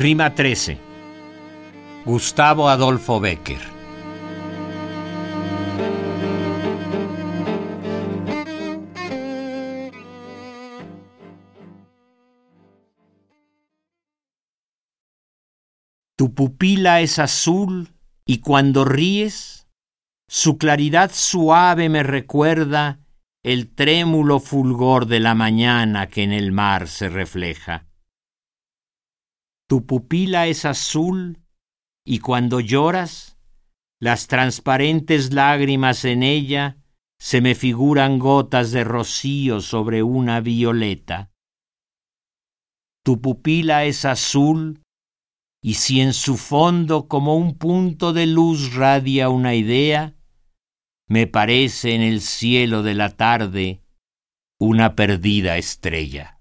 Rima 13. Gustavo Adolfo Becker. Tu pupila es azul y cuando ríes, su claridad suave me recuerda el trémulo fulgor de la mañana que en el mar se refleja. Tu pupila es azul y cuando lloras, las transparentes lágrimas en ella se me figuran gotas de rocío sobre una violeta. Tu pupila es azul y si en su fondo como un punto de luz radia una idea, me parece en el cielo de la tarde una perdida estrella.